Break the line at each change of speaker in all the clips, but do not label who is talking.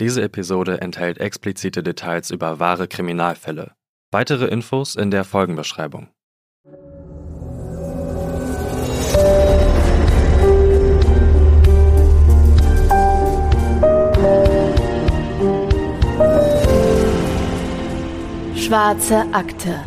Diese Episode enthält explizite Details über wahre Kriminalfälle. Weitere Infos in der Folgenbeschreibung.
Schwarze Akte.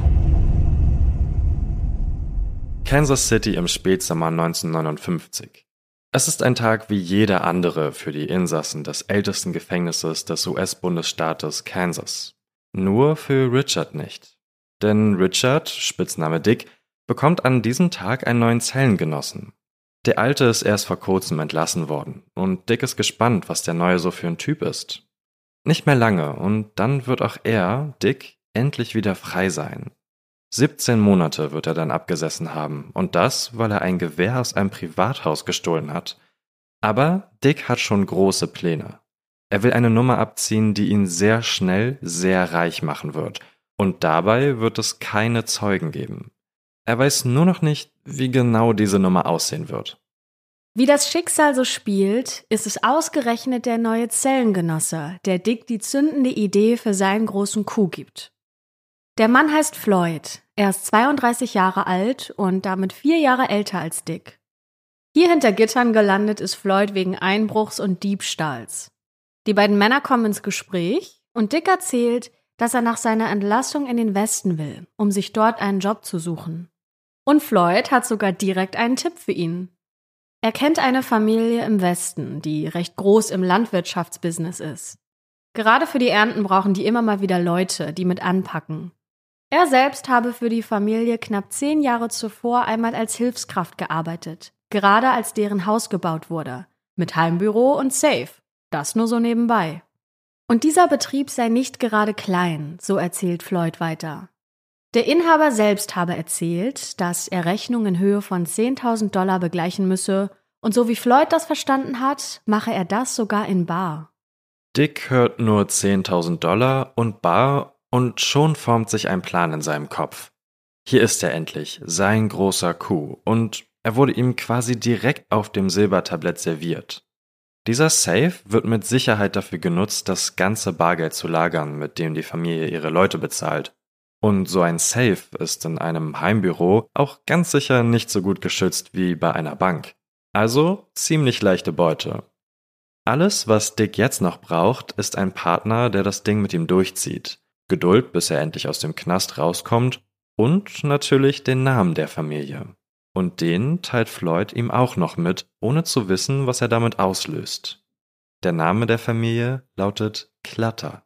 Kansas City im Spätsommer 1959. Es ist ein Tag wie jeder andere für die Insassen des ältesten Gefängnisses des US-Bundesstaates Kansas. Nur für Richard nicht. Denn Richard, Spitzname Dick, bekommt an diesem Tag einen neuen Zellengenossen. Der alte ist erst vor kurzem entlassen worden und Dick ist gespannt, was der neue so für ein Typ ist. Nicht mehr lange und dann wird auch er, Dick, endlich wieder frei sein. 17 Monate wird er dann abgesessen haben, und das, weil er ein Gewehr aus einem Privathaus gestohlen hat. Aber Dick hat schon große Pläne. Er will eine Nummer abziehen, die ihn sehr schnell sehr reich machen wird, und dabei wird es keine Zeugen geben. Er weiß nur noch nicht, wie genau diese Nummer aussehen wird.
Wie das Schicksal so spielt, ist es ausgerechnet der neue Zellengenosse, der Dick die zündende Idee für seinen großen Coup gibt. Der Mann heißt Floyd. Er ist 32 Jahre alt und damit vier Jahre älter als Dick. Hier hinter Gittern gelandet ist Floyd wegen Einbruchs und Diebstahls. Die beiden Männer kommen ins Gespräch und Dick erzählt, dass er nach seiner Entlassung in den Westen will, um sich dort einen Job zu suchen. Und Floyd hat sogar direkt einen Tipp für ihn. Er kennt eine Familie im Westen, die recht groß im Landwirtschaftsbusiness ist. Gerade für die Ernten brauchen die immer mal wieder Leute, die mit anpacken. Er selbst habe für die Familie knapp zehn Jahre zuvor einmal als Hilfskraft gearbeitet, gerade als deren Haus gebaut wurde, mit Heimbüro und Safe, das nur so nebenbei. Und dieser Betrieb sei nicht gerade klein, so erzählt Floyd weiter. Der Inhaber selbst habe erzählt, dass er Rechnungen in Höhe von 10.000 Dollar begleichen müsse, und so wie Floyd das verstanden hat, mache er das sogar in Bar.
Dick hört nur 10.000 Dollar und Bar und schon formt sich ein Plan in seinem Kopf. Hier ist er endlich, sein großer Coup, und er wurde ihm quasi direkt auf dem Silbertablett serviert. Dieser Safe wird mit Sicherheit dafür genutzt, das ganze Bargeld zu lagern, mit dem die Familie ihre Leute bezahlt. Und so ein Safe ist in einem Heimbüro auch ganz sicher nicht so gut geschützt wie bei einer Bank. Also ziemlich leichte Beute. Alles, was Dick jetzt noch braucht, ist ein Partner, der das Ding mit ihm durchzieht. Geduld, bis er endlich aus dem Knast rauskommt und natürlich den Namen der Familie. Und den teilt Floyd ihm auch noch mit, ohne zu wissen, was er damit auslöst. Der Name der Familie lautet Clutter.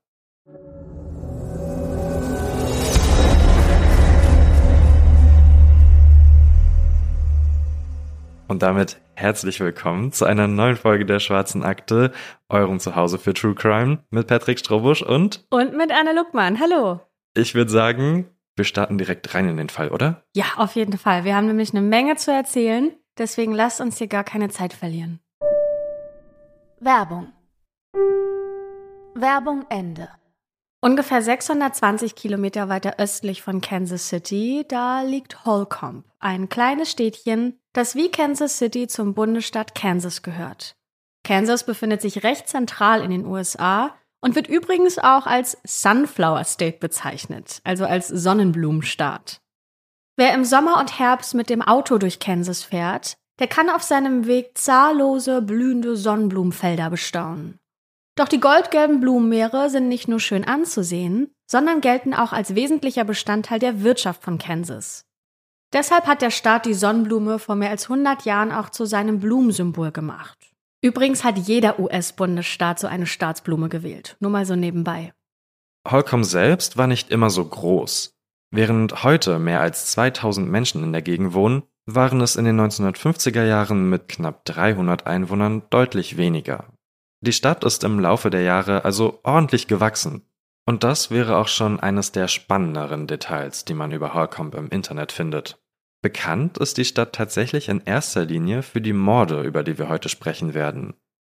Und damit herzlich willkommen zu einer neuen Folge der Schwarzen Akte, eurem Zuhause für True Crime mit Patrick Strobusch und
und mit Anna Luckmann. Hallo.
Ich würde sagen, wir starten direkt rein in den Fall, oder?
Ja, auf jeden Fall. Wir haben nämlich eine Menge zu erzählen, deswegen lasst uns hier gar keine Zeit verlieren. Werbung. Werbung Ende. Ungefähr 620 Kilometer weiter östlich von Kansas City, da liegt Holcomb, ein kleines Städtchen, das wie Kansas City zum Bundesstaat Kansas gehört. Kansas befindet sich recht zentral in den USA und wird übrigens auch als Sunflower State bezeichnet, also als Sonnenblumenstaat. Wer im Sommer und Herbst mit dem Auto durch Kansas fährt, der kann auf seinem Weg zahllose blühende Sonnenblumenfelder bestaunen. Doch die goldgelben Blumenmeere sind nicht nur schön anzusehen, sondern gelten auch als wesentlicher Bestandteil der Wirtschaft von Kansas. Deshalb hat der Staat die Sonnenblume vor mehr als 100 Jahren auch zu seinem Blumensymbol gemacht. Übrigens hat jeder US-Bundesstaat so eine Staatsblume gewählt, nur mal so nebenbei.
Holcomb selbst war nicht immer so groß. Während heute mehr als 2000 Menschen in der Gegend wohnen, waren es in den 1950er Jahren mit knapp 300 Einwohnern deutlich weniger. Die Stadt ist im Laufe der Jahre also ordentlich gewachsen. Und das wäre auch schon eines der spannenderen Details, die man über Holcomb im Internet findet. Bekannt ist die Stadt tatsächlich in erster Linie für die Morde, über die wir heute sprechen werden.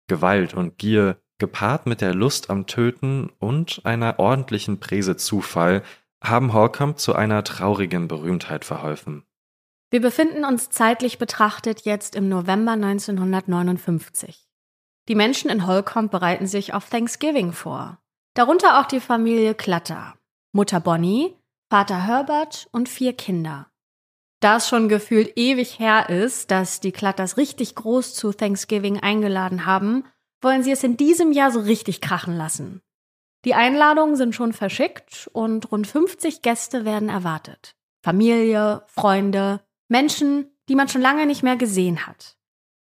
Gewalt und Gier, gepaart mit der Lust am Töten und einer ordentlichen Prise Zufall, haben Holcomb zu einer traurigen Berühmtheit verholfen.
Wir befinden uns zeitlich betrachtet jetzt im November 1959. Die Menschen in Holcomb bereiten sich auf Thanksgiving vor. Darunter auch die Familie Clutter. Mutter Bonnie, Vater Herbert und vier Kinder. Da es schon gefühlt ewig her ist, dass die Clutters richtig groß zu Thanksgiving eingeladen haben, wollen sie es in diesem Jahr so richtig krachen lassen. Die Einladungen sind schon verschickt und rund 50 Gäste werden erwartet. Familie, Freunde, Menschen, die man schon lange nicht mehr gesehen hat.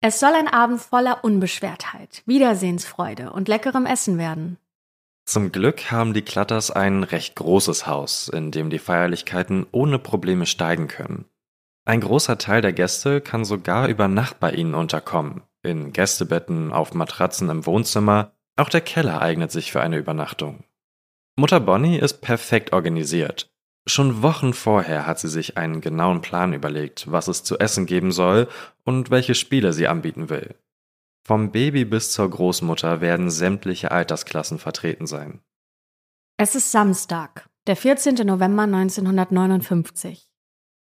Es soll ein Abend voller Unbeschwertheit, Wiedersehensfreude und leckerem Essen werden.
Zum Glück haben die Klatters ein recht großes Haus, in dem die Feierlichkeiten ohne Probleme steigen können. Ein großer Teil der Gäste kann sogar über Nacht bei ihnen unterkommen, in Gästebetten, auf Matratzen im Wohnzimmer, auch der Keller eignet sich für eine Übernachtung. Mutter Bonnie ist perfekt organisiert. Schon Wochen vorher hat sie sich einen genauen Plan überlegt, was es zu essen geben soll und welche Spiele sie anbieten will. Vom Baby bis zur Großmutter werden sämtliche Altersklassen vertreten sein.
Es ist Samstag, der 14. November 1959.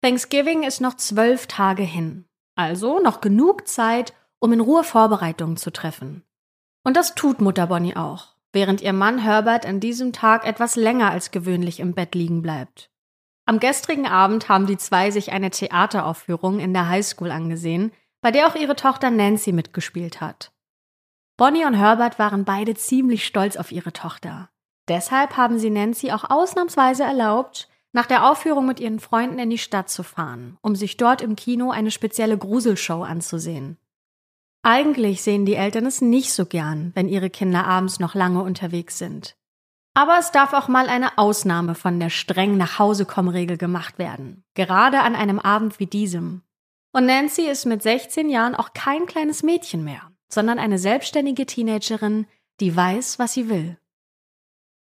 Thanksgiving ist noch zwölf Tage hin, also noch genug Zeit, um in Ruhe Vorbereitungen zu treffen. Und das tut Mutter Bonnie auch, während ihr Mann Herbert an diesem Tag etwas länger als gewöhnlich im Bett liegen bleibt. Am gestrigen Abend haben die zwei sich eine Theateraufführung in der Highschool angesehen, bei der auch ihre Tochter Nancy mitgespielt hat. Bonnie und Herbert waren beide ziemlich stolz auf ihre Tochter. Deshalb haben sie Nancy auch ausnahmsweise erlaubt, nach der Aufführung mit ihren Freunden in die Stadt zu fahren, um sich dort im Kino eine spezielle Gruselshow anzusehen. Eigentlich sehen die Eltern es nicht so gern, wenn ihre Kinder abends noch lange unterwegs sind. Aber es darf auch mal eine Ausnahme von der streng nach Hause kommen Regel gemacht werden, gerade an einem Abend wie diesem. Und Nancy ist mit 16 Jahren auch kein kleines Mädchen mehr, sondern eine selbstständige Teenagerin, die weiß, was sie will.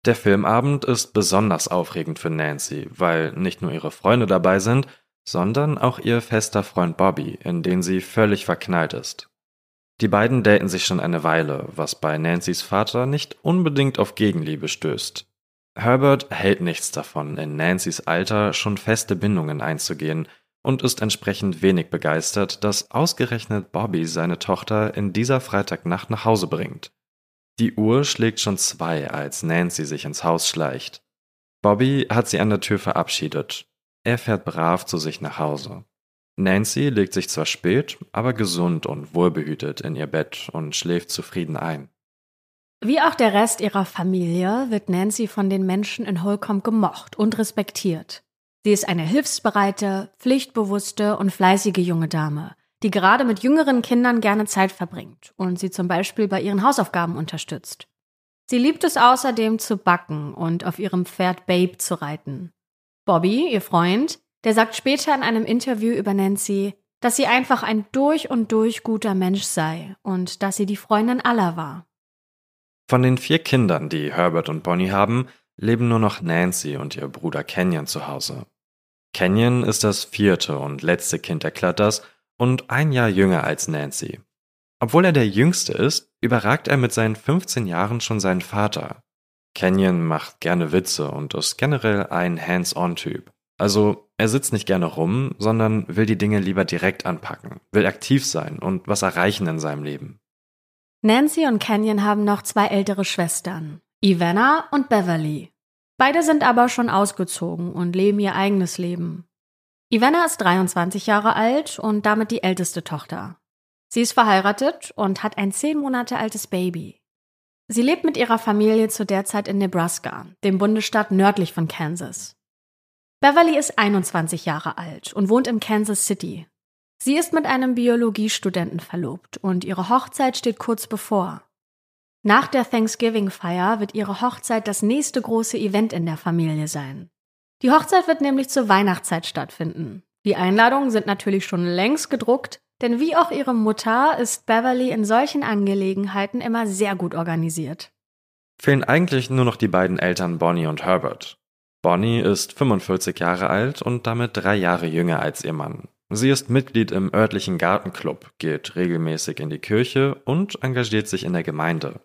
Der Filmabend ist besonders aufregend für Nancy, weil nicht nur ihre Freunde dabei sind, sondern auch ihr fester Freund Bobby, in den sie völlig verknallt ist. Die beiden daten sich schon eine Weile, was bei Nancys Vater nicht unbedingt auf Gegenliebe stößt. Herbert hält nichts davon, in Nancys Alter schon feste Bindungen einzugehen und ist entsprechend wenig begeistert, dass ausgerechnet Bobby seine Tochter in dieser Freitagnacht nach Hause bringt. Die Uhr schlägt schon zwei, als Nancy sich ins Haus schleicht. Bobby hat sie an der Tür verabschiedet. Er fährt brav zu sich nach Hause. Nancy legt sich zwar spät, aber gesund und wohlbehütet in ihr Bett und schläft zufrieden ein.
Wie auch der Rest ihrer Familie wird Nancy von den Menschen in Holcomb gemocht und respektiert. Sie ist eine hilfsbereite, pflichtbewusste und fleißige junge Dame, die gerade mit jüngeren Kindern gerne Zeit verbringt und sie zum Beispiel bei ihren Hausaufgaben unterstützt. Sie liebt es außerdem zu backen und auf ihrem Pferd Babe zu reiten. Bobby, ihr Freund, der sagt später in einem Interview über Nancy, dass sie einfach ein durch und durch guter Mensch sei und dass sie die Freundin aller war.
Von den vier Kindern, die Herbert und Bonnie haben, leben nur noch Nancy und ihr Bruder Kenyon zu Hause. Kenyon ist das vierte und letzte Kind der Clutters und ein Jahr jünger als Nancy. Obwohl er der jüngste ist, überragt er mit seinen 15 Jahren schon seinen Vater. Kenyon macht gerne Witze und ist generell ein Hands-on-Typ. Also er sitzt nicht gerne rum, sondern will die Dinge lieber direkt anpacken, will aktiv sein und was erreichen in seinem Leben.
Nancy und Kenyon haben noch zwei ältere Schwestern, Ivana und Beverly. Beide sind aber schon ausgezogen und leben ihr eigenes Leben. Ivana ist 23 Jahre alt und damit die älteste Tochter. Sie ist verheiratet und hat ein zehn Monate altes Baby. Sie lebt mit ihrer Familie zu der Zeit in Nebraska, dem Bundesstaat nördlich von Kansas. Beverly ist 21 Jahre alt und wohnt in Kansas City. Sie ist mit einem Biologiestudenten verlobt und ihre Hochzeit steht kurz bevor. Nach der Thanksgiving-Feier wird ihre Hochzeit das nächste große Event in der Familie sein. Die Hochzeit wird nämlich zur Weihnachtszeit stattfinden. Die Einladungen sind natürlich schon längst gedruckt, denn wie auch ihre Mutter ist Beverly in solchen Angelegenheiten immer sehr gut organisiert.
Fehlen eigentlich nur noch die beiden Eltern Bonnie und Herbert. Bonnie ist 45 Jahre alt und damit drei Jahre jünger als ihr Mann. Sie ist Mitglied im örtlichen Gartenclub, geht regelmäßig in die Kirche und engagiert sich in der Gemeinde.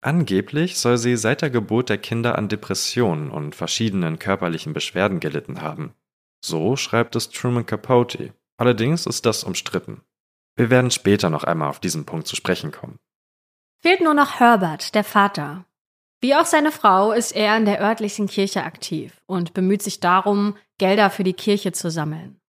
Angeblich soll sie seit der Geburt der Kinder an Depressionen und verschiedenen körperlichen Beschwerden gelitten haben. So schreibt es Truman Capote. Allerdings ist das umstritten. Wir werden später noch einmal auf diesen Punkt zu sprechen kommen.
Fehlt nur noch Herbert, der Vater. Wie auch seine Frau ist er in der örtlichen Kirche aktiv und bemüht sich darum, Gelder für die Kirche zu sammeln.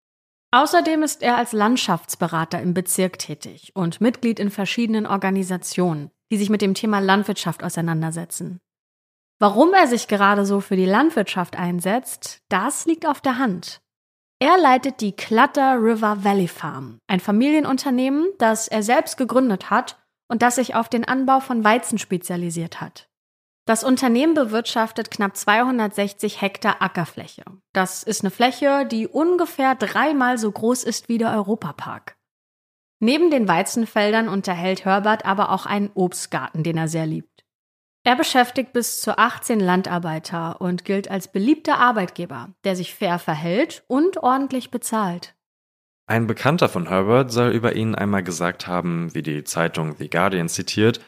Außerdem ist er als Landschaftsberater im Bezirk tätig und Mitglied in verschiedenen Organisationen, die sich mit dem Thema Landwirtschaft auseinandersetzen. Warum er sich gerade so für die Landwirtschaft einsetzt, das liegt auf der Hand. Er leitet die Clutter River Valley Farm, ein Familienunternehmen, das er selbst gegründet hat und das sich auf den Anbau von Weizen spezialisiert hat. Das Unternehmen bewirtschaftet knapp 260 Hektar Ackerfläche. Das ist eine Fläche, die ungefähr dreimal so groß ist wie der Europapark. Neben den Weizenfeldern unterhält Herbert aber auch einen Obstgarten, den er sehr liebt. Er beschäftigt bis zu 18 Landarbeiter und gilt als beliebter Arbeitgeber, der sich fair verhält und ordentlich bezahlt.
Ein Bekannter von Herbert soll über ihn einmal gesagt haben, wie die Zeitung The Guardian zitiert,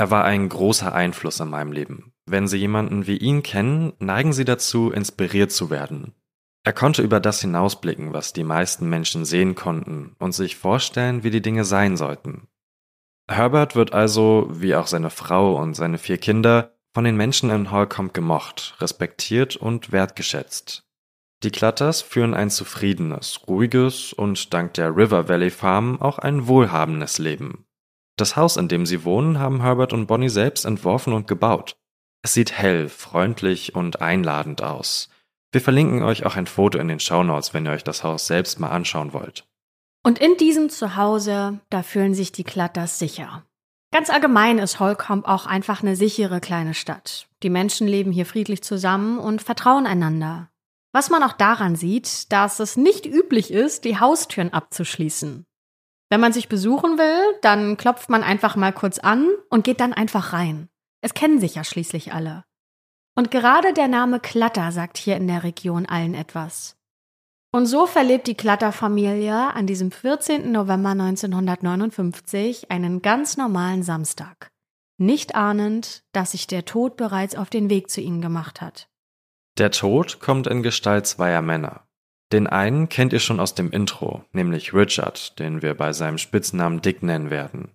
er war ein großer Einfluss in meinem Leben. Wenn Sie jemanden wie ihn kennen, neigen Sie dazu, inspiriert zu werden. Er konnte über das hinausblicken, was die meisten Menschen sehen konnten, und sich vorstellen, wie die Dinge sein sollten. Herbert wird also, wie auch seine Frau und seine vier Kinder, von den Menschen in Holcomb gemocht, respektiert und wertgeschätzt. Die Clutters führen ein zufriedenes, ruhiges und dank der River Valley Farm auch ein wohlhabendes Leben. Das Haus, in dem sie wohnen, haben Herbert und Bonnie selbst entworfen und gebaut. Es sieht hell, freundlich und einladend aus. Wir verlinken euch auch ein Foto in den Shownotes, wenn ihr euch das Haus selbst mal anschauen wollt.
Und in diesem Zuhause, da fühlen sich die Clutters sicher. Ganz allgemein ist Holcomb auch einfach eine sichere kleine Stadt. Die Menschen leben hier friedlich zusammen und vertrauen einander. Was man auch daran sieht, dass es nicht üblich ist, die Haustüren abzuschließen. Wenn man sich besuchen will, dann klopft man einfach mal kurz an und geht dann einfach rein. Es kennen sich ja schließlich alle. Und gerade der Name Klatter sagt hier in der Region allen etwas. Und so verlebt die Klatter-Familie an diesem 14. November 1959 einen ganz normalen Samstag, nicht ahnend, dass sich der Tod bereits auf den Weg zu ihnen gemacht hat.
Der Tod kommt in Gestalt zweier Männer. Den einen kennt ihr schon aus dem Intro, nämlich Richard, den wir bei seinem Spitznamen Dick nennen werden.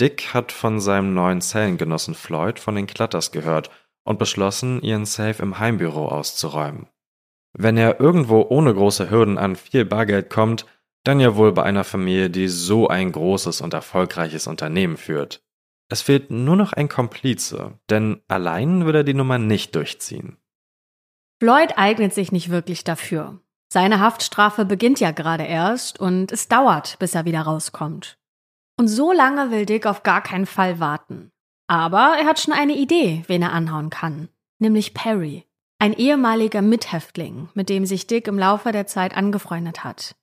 Dick hat von seinem neuen Zellengenossen Floyd von den Klatters gehört und beschlossen, ihren Safe im Heimbüro auszuräumen. Wenn er irgendwo ohne große Hürden an viel Bargeld kommt, dann ja wohl bei einer Familie, die so ein großes und erfolgreiches Unternehmen führt. Es fehlt nur noch ein Komplize, denn allein will er die Nummer nicht durchziehen.
Floyd eignet sich nicht wirklich dafür. Seine Haftstrafe beginnt ja gerade erst und es dauert, bis er wieder rauskommt. Und so lange will Dick auf gar keinen Fall warten. Aber er hat schon eine Idee, wen er anhauen kann. Nämlich Perry. Ein ehemaliger Mithäftling, mit dem sich Dick im Laufe der Zeit angefreundet hat.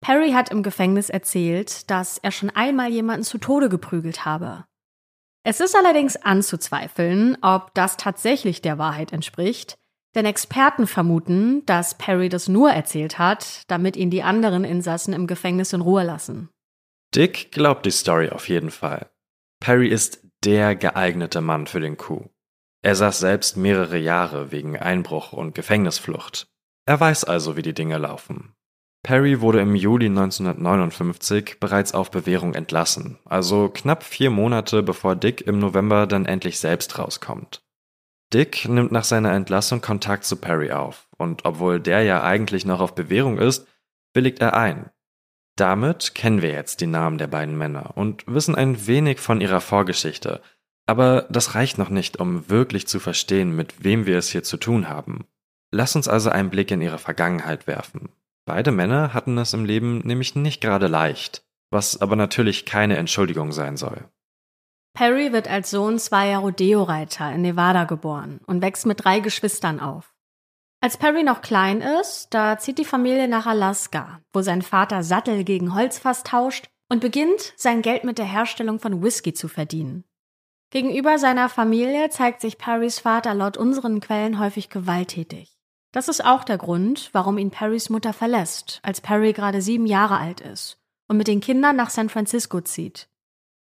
Perry hat im Gefängnis erzählt, dass er schon einmal jemanden zu Tode geprügelt habe. Es ist allerdings anzuzweifeln, ob das tatsächlich der Wahrheit entspricht, denn Experten vermuten, dass Perry das nur erzählt hat, damit ihn die anderen Insassen im Gefängnis in Ruhe lassen.
Dick glaubt die Story auf jeden Fall. Perry ist der geeignete Mann für den Coup. Er saß selbst mehrere Jahre wegen Einbruch und Gefängnisflucht. Er weiß also, wie die Dinge laufen. Perry wurde im Juli 1959 bereits auf Bewährung entlassen, also knapp vier Monate bevor Dick im November dann endlich selbst rauskommt. Dick nimmt nach seiner Entlassung Kontakt zu Perry auf, und obwohl der ja eigentlich noch auf Bewährung ist, willigt er ein. Damit kennen wir jetzt die Namen der beiden Männer und wissen ein wenig von ihrer Vorgeschichte, aber das reicht noch nicht, um wirklich zu verstehen, mit wem wir es hier zu tun haben. Lass uns also einen Blick in ihre Vergangenheit werfen. Beide Männer hatten es im Leben nämlich nicht gerade leicht, was aber natürlich keine Entschuldigung sein soll.
Perry wird als Sohn zweier Rodeo-Reiter in Nevada geboren und wächst mit drei Geschwistern auf. Als Perry noch klein ist, da zieht die Familie nach Alaska, wo sein Vater Sattel gegen Holzfass tauscht und beginnt, sein Geld mit der Herstellung von Whisky zu verdienen. Gegenüber seiner Familie zeigt sich Perrys Vater laut unseren Quellen häufig gewalttätig. Das ist auch der Grund, warum ihn Perrys Mutter verlässt, als Perry gerade sieben Jahre alt ist und mit den Kindern nach San Francisco zieht.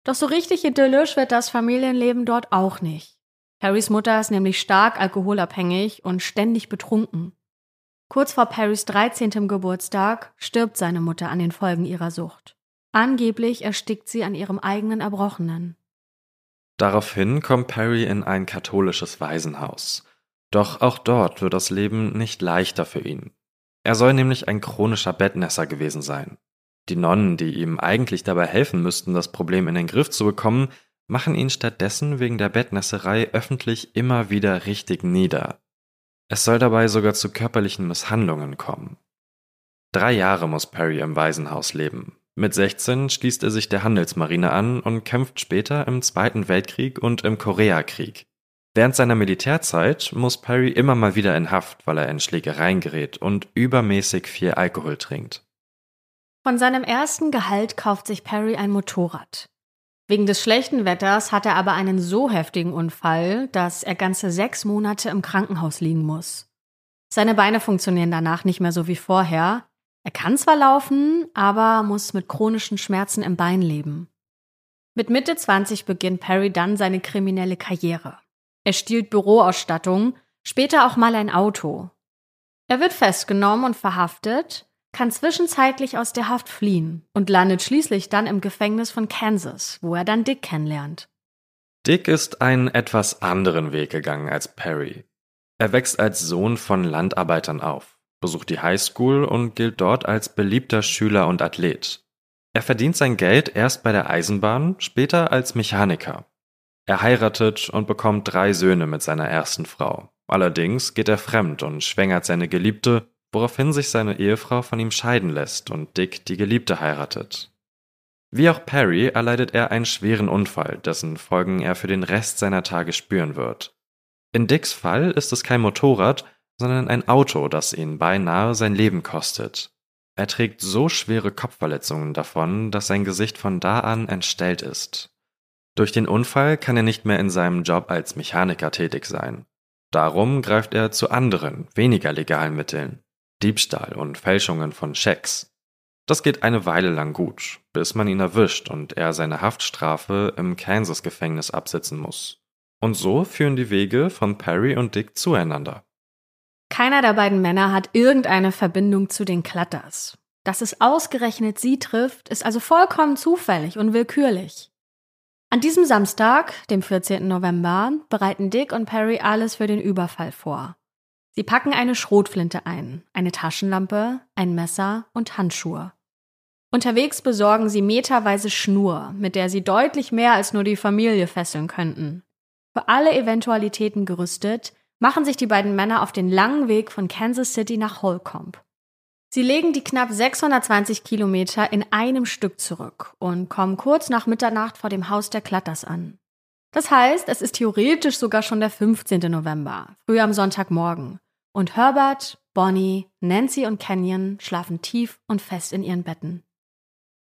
Doch so richtig idyllisch wird das Familienleben dort auch nicht. Harrys Mutter ist nämlich stark alkoholabhängig und ständig betrunken. Kurz vor Perrys 13. Geburtstag stirbt seine Mutter an den Folgen ihrer Sucht. Angeblich erstickt sie an ihrem eigenen Erbrochenen.
Daraufhin kommt Perry in ein katholisches Waisenhaus. Doch auch dort wird das Leben nicht leichter für ihn. Er soll nämlich ein chronischer Bettnässer gewesen sein. Die Nonnen, die ihm eigentlich dabei helfen müssten, das Problem in den Griff zu bekommen, machen ihn stattdessen wegen der Bettnässerei öffentlich immer wieder richtig nieder. Es soll dabei sogar zu körperlichen Misshandlungen kommen. Drei Jahre muss Perry im Waisenhaus leben. Mit 16 schließt er sich der Handelsmarine an und kämpft später im Zweiten Weltkrieg und im Koreakrieg. Während seiner Militärzeit muss Perry immer mal wieder in Haft, weil er in Schlägereien gerät und übermäßig viel Alkohol trinkt.
Von seinem ersten Gehalt kauft sich Perry ein Motorrad. Wegen des schlechten Wetters hat er aber einen so heftigen Unfall, dass er ganze sechs Monate im Krankenhaus liegen muss. Seine Beine funktionieren danach nicht mehr so wie vorher. Er kann zwar laufen, aber muss mit chronischen Schmerzen im Bein leben. Mit Mitte 20 beginnt Perry dann seine kriminelle Karriere. Er stiehlt Büroausstattung, später auch mal ein Auto. Er wird festgenommen und verhaftet, kann zwischenzeitlich aus der Haft fliehen und landet schließlich dann im Gefängnis von Kansas, wo er dann Dick kennenlernt.
Dick ist einen etwas anderen Weg gegangen als Perry. Er wächst als Sohn von Landarbeitern auf, besucht die Highschool und gilt dort als beliebter Schüler und Athlet. Er verdient sein Geld erst bei der Eisenbahn, später als Mechaniker. Er heiratet und bekommt drei Söhne mit seiner ersten Frau. Allerdings geht er fremd und schwängert seine Geliebte, woraufhin sich seine Ehefrau von ihm scheiden lässt und Dick die Geliebte heiratet. Wie auch Perry erleidet er einen schweren Unfall, dessen Folgen er für den Rest seiner Tage spüren wird. In Dicks Fall ist es kein Motorrad, sondern ein Auto, das ihn beinahe sein Leben kostet. Er trägt so schwere Kopfverletzungen davon, dass sein Gesicht von da an entstellt ist. Durch den Unfall kann er nicht mehr in seinem Job als Mechaniker tätig sein. Darum greift er zu anderen, weniger legalen Mitteln. Diebstahl und Fälschungen von Schecks. Das geht eine Weile lang gut, bis man ihn erwischt und er seine Haftstrafe im Kansas-Gefängnis absitzen muss. Und so führen die Wege von Perry und Dick zueinander.
Keiner der beiden Männer hat irgendeine Verbindung zu den Klatters. Dass es ausgerechnet sie trifft, ist also vollkommen zufällig und willkürlich. An diesem Samstag, dem 14. November, bereiten Dick und Perry alles für den Überfall vor. Sie packen eine Schrotflinte ein, eine Taschenlampe, ein Messer und Handschuhe. Unterwegs besorgen sie meterweise Schnur, mit der sie deutlich mehr als nur die Familie fesseln könnten. Für alle Eventualitäten gerüstet, machen sich die beiden Männer auf den langen Weg von Kansas City nach Holcomb. Sie legen die knapp 620 Kilometer in einem Stück zurück und kommen kurz nach Mitternacht vor dem Haus der Klatters an. Das heißt, es ist theoretisch sogar schon der 15. November, früh am Sonntagmorgen. Und Herbert, Bonnie, Nancy und Kenyon schlafen tief und fest in ihren Betten.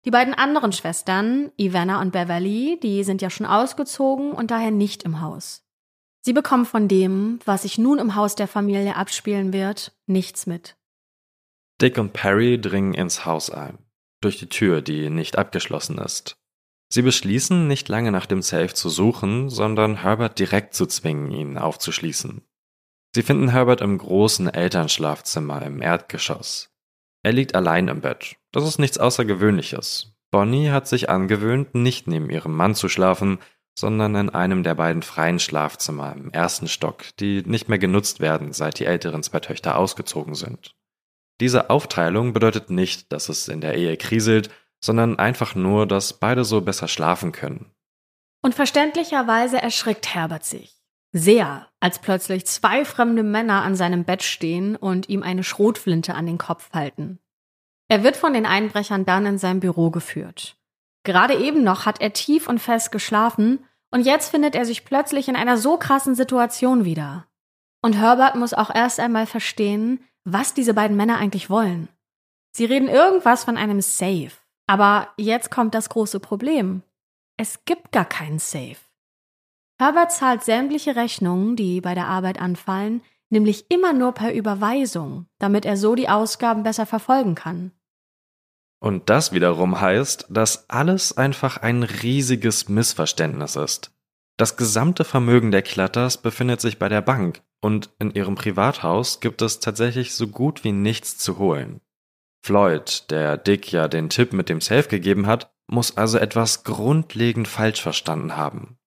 Die beiden anderen Schwestern, Ivana und Beverly, die sind ja schon ausgezogen und daher nicht im Haus. Sie bekommen von dem, was sich nun im Haus der Familie abspielen wird, nichts mit.
Dick und Perry dringen ins Haus ein, durch die Tür, die nicht abgeschlossen ist. Sie beschließen, nicht lange nach dem Safe zu suchen, sondern Herbert direkt zu zwingen, ihn aufzuschließen. Sie finden Herbert im großen Elternschlafzimmer im Erdgeschoss. Er liegt allein im Bett. Das ist nichts Außergewöhnliches. Bonnie hat sich angewöhnt, nicht neben ihrem Mann zu schlafen, sondern in einem der beiden freien Schlafzimmer im ersten Stock, die nicht mehr genutzt werden, seit die älteren zwei Töchter ausgezogen sind. Diese Aufteilung bedeutet nicht, dass es in der Ehe kriselt, sondern einfach nur, dass beide so besser schlafen können.
Und verständlicherweise erschrickt Herbert sich. Sehr, als plötzlich zwei fremde Männer an seinem Bett stehen und ihm eine Schrotflinte an den Kopf halten. Er wird von den Einbrechern dann in sein Büro geführt. Gerade eben noch hat er tief und fest geschlafen und jetzt findet er sich plötzlich in einer so krassen Situation wieder. Und Herbert muss auch erst einmal verstehen, was diese beiden Männer eigentlich wollen. Sie reden irgendwas von einem Safe. Aber jetzt kommt das große Problem. Es gibt gar keinen Safe. Herbert zahlt sämtliche Rechnungen, die bei der Arbeit anfallen, nämlich immer nur per Überweisung, damit er so die Ausgaben besser verfolgen kann.
Und das wiederum heißt, dass alles einfach ein riesiges Missverständnis ist. Das gesamte Vermögen der Klatters befindet sich bei der Bank und in ihrem Privathaus gibt es tatsächlich so gut wie nichts zu holen. Floyd, der Dick ja den Tipp mit dem Safe gegeben hat, muss also etwas grundlegend falsch verstanden haben.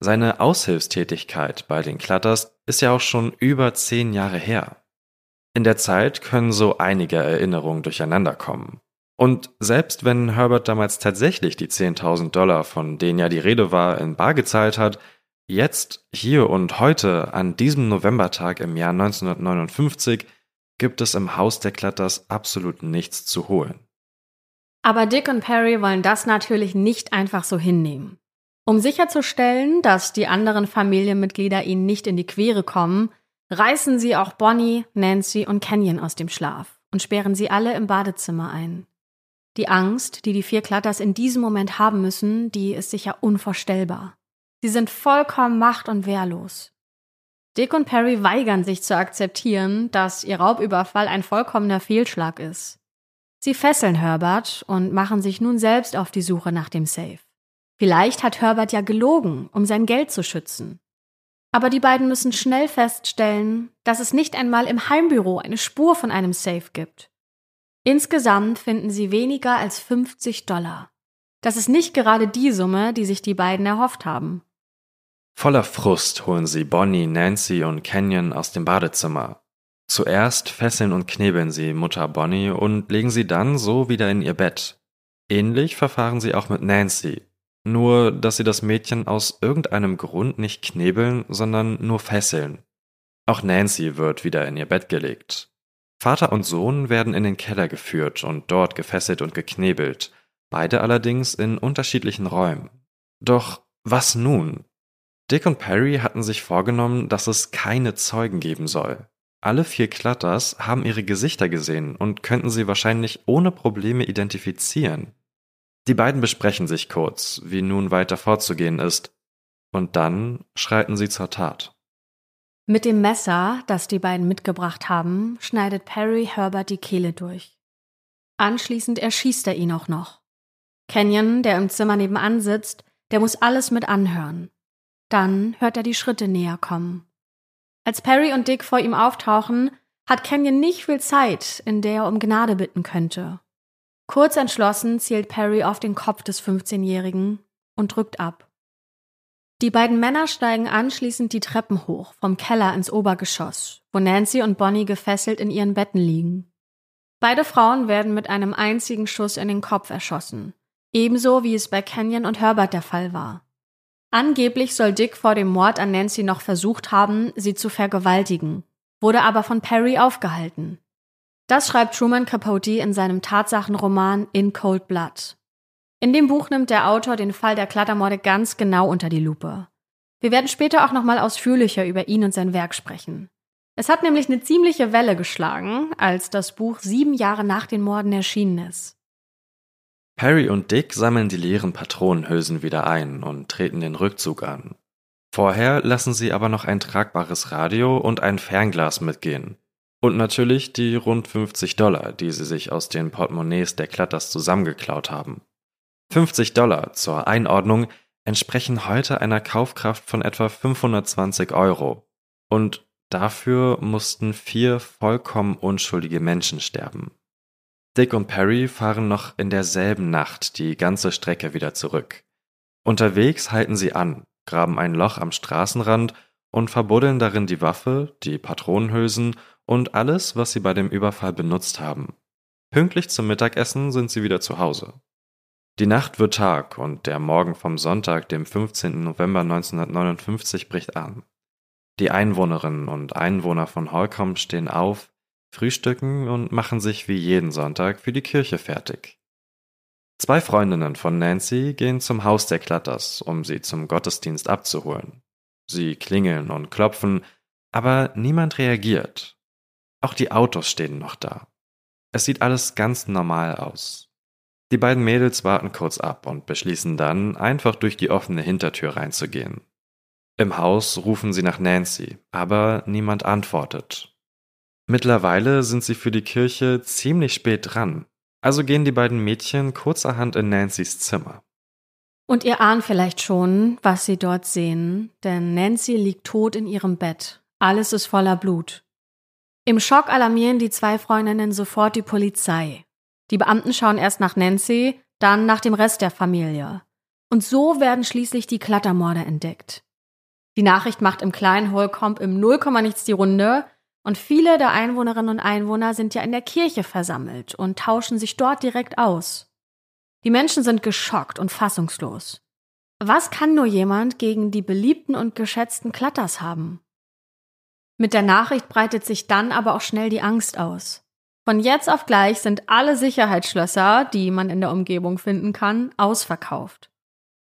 Seine Aushilfstätigkeit bei den Clutters ist ja auch schon über zehn Jahre her. In der Zeit können so einige Erinnerungen durcheinander kommen. Und selbst wenn Herbert damals tatsächlich die 10.000 Dollar, von denen ja die Rede war, in Bar gezahlt hat, jetzt, hier und heute, an diesem Novembertag im Jahr 1959, gibt es im Haus der Klatters absolut nichts zu holen.
Aber Dick und Perry wollen das natürlich nicht einfach so hinnehmen. Um sicherzustellen, dass die anderen Familienmitglieder ihnen nicht in die Quere kommen, reißen sie auch Bonnie, Nancy und Kenyon aus dem Schlaf und sperren sie alle im Badezimmer ein. Die Angst, die die vier Klatters in diesem Moment haben müssen, die ist sicher unvorstellbar. Sie sind vollkommen macht- und wehrlos. Dick und Perry weigern sich zu akzeptieren, dass ihr Raubüberfall ein vollkommener Fehlschlag ist. Sie fesseln Herbert und machen sich nun selbst auf die Suche nach dem Safe. Vielleicht hat Herbert ja gelogen, um sein Geld zu schützen. Aber die beiden müssen schnell feststellen, dass es nicht einmal im Heimbüro eine Spur von einem Safe gibt. Insgesamt finden sie weniger als 50 Dollar. Das ist nicht gerade die Summe, die sich die beiden erhofft haben.
Voller Frust holen sie Bonnie, Nancy und Kenyon aus dem Badezimmer. Zuerst fesseln und knebeln sie Mutter Bonnie und legen sie dann so wieder in ihr Bett. Ähnlich verfahren sie auch mit Nancy, nur dass sie das Mädchen aus irgendeinem Grund nicht knebeln, sondern nur fesseln. Auch Nancy wird wieder in ihr Bett gelegt. Vater und Sohn werden in den Keller geführt und dort gefesselt und geknebelt, beide allerdings in unterschiedlichen Räumen. Doch was nun? Dick und Perry hatten sich vorgenommen, dass es keine Zeugen geben soll. Alle vier Klatters haben ihre Gesichter gesehen und könnten sie wahrscheinlich ohne Probleme identifizieren. Die beiden besprechen sich kurz, wie nun weiter vorzugehen ist, und dann schreiten sie zur Tat.
Mit dem Messer, das die beiden mitgebracht haben, schneidet Perry Herbert die Kehle durch. Anschließend erschießt er ihn auch noch. Kenyon, der im Zimmer nebenan sitzt, der muss alles mit anhören. Dann hört er die Schritte näher kommen. Als Perry und Dick vor ihm auftauchen, hat Kenyon nicht viel Zeit, in der er um Gnade bitten könnte. Kurz entschlossen zielt Perry auf den Kopf des 15-Jährigen und drückt ab. Die beiden Männer steigen anschließend die Treppen hoch, vom Keller ins Obergeschoss, wo Nancy und Bonnie gefesselt in ihren Betten liegen. Beide Frauen werden mit einem einzigen Schuss in den Kopf erschossen, ebenso wie es bei Kenyon und Herbert der Fall war. Angeblich soll Dick vor dem Mord an Nancy noch versucht haben, sie zu vergewaltigen, wurde aber von Perry aufgehalten. Das schreibt Truman Capote in seinem Tatsachenroman In Cold Blood. In dem Buch nimmt der Autor den Fall der Klattermorde ganz genau unter die Lupe. Wir werden später auch nochmal ausführlicher über ihn und sein Werk sprechen. Es hat nämlich eine ziemliche Welle geschlagen, als das Buch sieben Jahre nach den Morden erschienen ist.
Harry und Dick sammeln die leeren Patronenhülsen wieder ein und treten den Rückzug an. Vorher lassen sie aber noch ein tragbares Radio und ein Fernglas mitgehen, und natürlich die rund 50 Dollar, die sie sich aus den Portemonnaies der Klatters zusammengeklaut haben. 50 Dollar zur Einordnung entsprechen heute einer Kaufkraft von etwa 520 Euro. Und dafür mussten vier vollkommen unschuldige Menschen sterben. Dick und Perry fahren noch in derselben Nacht die ganze Strecke wieder zurück. Unterwegs halten sie an, graben ein Loch am Straßenrand und verbuddeln darin die Waffe, die Patronenhülsen und alles, was sie bei dem Überfall benutzt haben. Pünktlich zum Mittagessen sind sie wieder zu Hause. Die Nacht wird Tag und der Morgen vom Sonntag, dem 15. November 1959, bricht an. Die Einwohnerinnen und Einwohner von Holcomb stehen auf, frühstücken und machen sich wie jeden Sonntag für die Kirche fertig. Zwei Freundinnen von Nancy gehen zum Haus der Klatters, um sie zum Gottesdienst abzuholen. Sie klingeln und klopfen, aber niemand reagiert. Auch die Autos stehen noch da. Es sieht alles ganz normal aus. Die beiden Mädels warten kurz ab und beschließen dann, einfach durch die offene Hintertür reinzugehen. Im Haus rufen sie nach Nancy, aber niemand antwortet. Mittlerweile sind sie für die Kirche ziemlich spät dran, also gehen die beiden Mädchen kurzerhand in Nancy's Zimmer.
Und ihr ahnt vielleicht schon, was sie dort sehen, denn Nancy liegt tot in ihrem Bett. Alles ist voller Blut. Im Schock alarmieren die zwei Freundinnen sofort die Polizei. Die Beamten schauen erst nach Nancy, dann nach dem Rest der Familie. Und so werden schließlich die Klattermorde entdeckt. Die Nachricht macht im kleinen Holcomb im Nullkommanichts die Runde und viele der Einwohnerinnen und Einwohner sind ja in der Kirche versammelt und tauschen sich dort direkt aus. Die Menschen sind geschockt und fassungslos. Was kann nur jemand gegen die beliebten und geschätzten Klatters haben? Mit der Nachricht breitet sich dann aber auch schnell die Angst aus. Von jetzt auf gleich sind alle Sicherheitsschlösser, die man in der Umgebung finden kann, ausverkauft.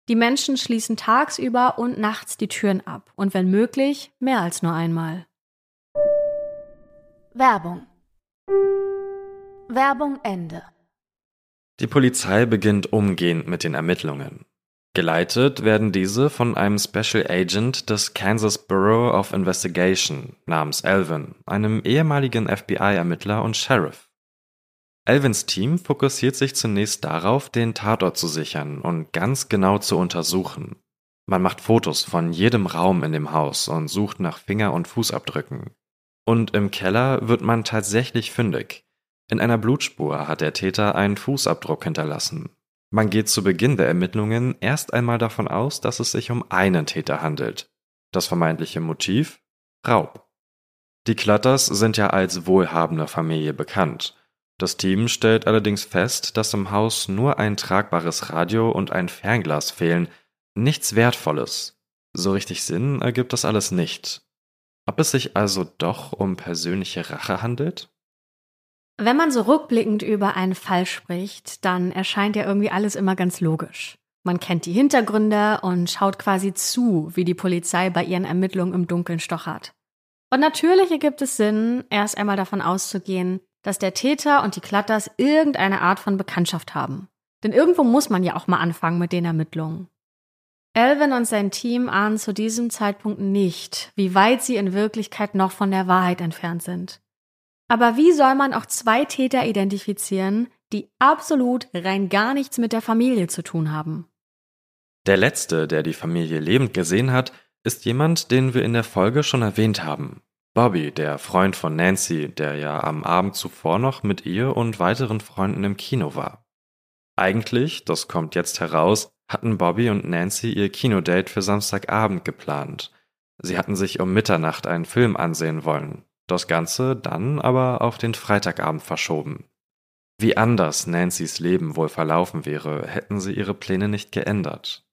Die Menschen schließen tagsüber und nachts die Türen ab und wenn möglich mehr als nur einmal.
Werbung. Werbung Ende.
Die Polizei beginnt umgehend mit den Ermittlungen. Geleitet werden diese von einem Special Agent des Kansas Bureau of Investigation namens Alvin, einem ehemaligen FBI-Ermittler und Sheriff. Alvins Team fokussiert sich zunächst darauf, den Tatort zu sichern und ganz genau zu untersuchen. Man macht Fotos von jedem Raum in dem Haus und sucht nach Finger- und Fußabdrücken. Und im Keller wird man tatsächlich fündig. In einer Blutspur hat der Täter einen Fußabdruck hinterlassen. Man geht zu Beginn der Ermittlungen erst einmal davon aus, dass es sich um einen Täter handelt. Das vermeintliche Motiv? Raub. Die Clutters sind ja als wohlhabende Familie bekannt. Das Team stellt allerdings fest, dass im Haus nur ein tragbares Radio und ein Fernglas fehlen, nichts Wertvolles. So richtig Sinn ergibt das alles nicht. Ob es sich also doch um persönliche Rache handelt?
Wenn man so rückblickend über einen Fall spricht, dann erscheint ja irgendwie alles immer ganz logisch. Man kennt die Hintergründe und schaut quasi zu, wie die Polizei bei ihren Ermittlungen im Dunkeln stochert. Und natürlich ergibt es Sinn, erst einmal davon auszugehen, dass der Täter und die Klatters irgendeine Art von Bekanntschaft haben. Denn irgendwo muss man ja auch mal anfangen mit den Ermittlungen. Alvin und sein Team ahnen zu diesem Zeitpunkt nicht, wie weit sie in Wirklichkeit noch von der Wahrheit entfernt sind. Aber wie soll man auch zwei Täter identifizieren, die absolut rein gar nichts mit der Familie zu tun haben?
Der letzte, der die Familie lebend gesehen hat, ist jemand, den wir in der Folge schon erwähnt haben. Bobby, der Freund von Nancy, der ja am Abend zuvor noch mit ihr und weiteren Freunden im Kino war. Eigentlich, das kommt jetzt heraus, hatten Bobby und Nancy ihr Kinodate für Samstagabend geplant. Sie hatten sich um Mitternacht einen Film ansehen wollen, das Ganze dann aber auf den Freitagabend verschoben. Wie anders Nancy's Leben wohl verlaufen wäre, hätten sie ihre Pläne nicht geändert.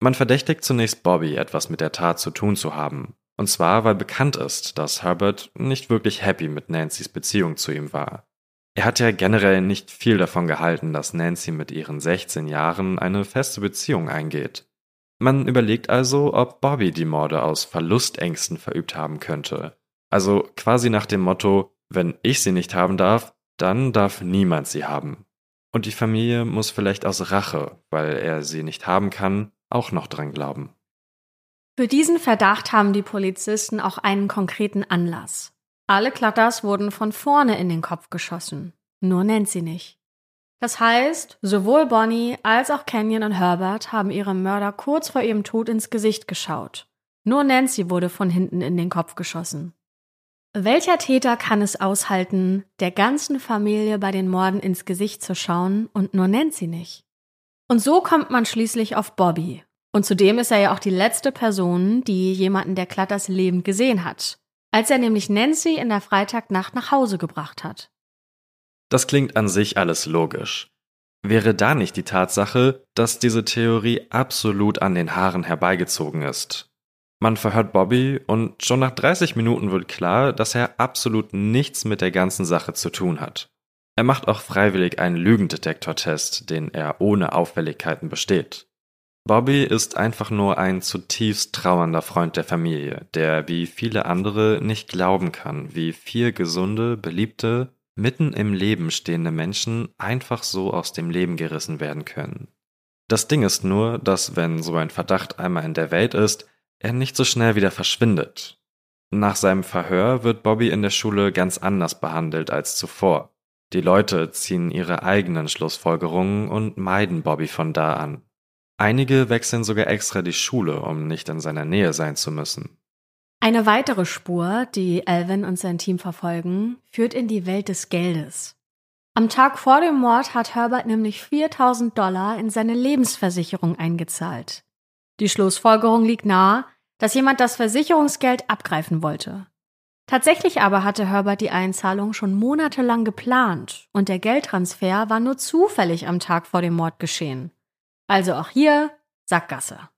Man verdächtigt zunächst Bobby, etwas mit der Tat zu tun zu haben, und zwar weil bekannt ist, dass Herbert nicht wirklich happy mit Nancy's Beziehung zu ihm war. Er hat ja generell nicht viel davon gehalten, dass Nancy mit ihren 16 Jahren eine feste Beziehung eingeht. Man überlegt also, ob Bobby die Morde aus Verlustängsten verübt haben könnte. Also quasi nach dem Motto, wenn ich sie nicht haben darf, dann darf niemand sie haben. Und die Familie muss vielleicht aus Rache, weil er sie nicht haben kann, auch noch dran glauben.
Für diesen Verdacht haben die Polizisten auch einen konkreten Anlass. Alle Klatters wurden von vorne in den Kopf geschossen. Nur Nancy nicht. Das heißt, sowohl Bonnie als auch Kenyon und Herbert haben ihrem Mörder kurz vor ihrem Tod ins Gesicht geschaut. Nur Nancy wurde von hinten in den Kopf geschossen. Welcher Täter kann es aushalten, der ganzen Familie bei den Morden ins Gesicht zu schauen und nur Nancy nicht? Und so kommt man schließlich auf Bobby. Und zudem ist er ja auch die letzte Person, die jemanden der Klatters lebend gesehen hat als er nämlich Nancy in der Freitagnacht nach Hause gebracht hat.
Das klingt an sich alles logisch. Wäre da nicht die Tatsache, dass diese Theorie absolut an den Haaren herbeigezogen ist? Man verhört Bobby und schon nach 30 Minuten wird klar, dass er absolut nichts mit der ganzen Sache zu tun hat. Er macht auch freiwillig einen Lügendetektortest, den er ohne Auffälligkeiten besteht. Bobby ist einfach nur ein zutiefst trauernder Freund der Familie, der wie viele andere nicht glauben kann, wie vier gesunde, beliebte, mitten im Leben stehende Menschen einfach so aus dem Leben gerissen werden können. Das Ding ist nur, dass wenn so ein Verdacht einmal in der Welt ist, er nicht so schnell wieder verschwindet. Nach seinem Verhör wird Bobby in der Schule ganz anders behandelt als zuvor. Die Leute ziehen ihre eigenen Schlussfolgerungen und meiden Bobby von da an. Einige wechseln sogar extra die Schule, um nicht in seiner Nähe sein zu müssen.
Eine weitere Spur, die Alvin und sein Team verfolgen, führt in die Welt des Geldes. Am Tag vor dem Mord hat Herbert nämlich 4000 Dollar in seine Lebensversicherung eingezahlt. Die Schlussfolgerung liegt nahe, dass jemand das Versicherungsgeld abgreifen wollte. Tatsächlich aber hatte Herbert die Einzahlung schon monatelang geplant und der Geldtransfer war nur zufällig am Tag vor dem Mord geschehen. Also auch hier Sackgasse.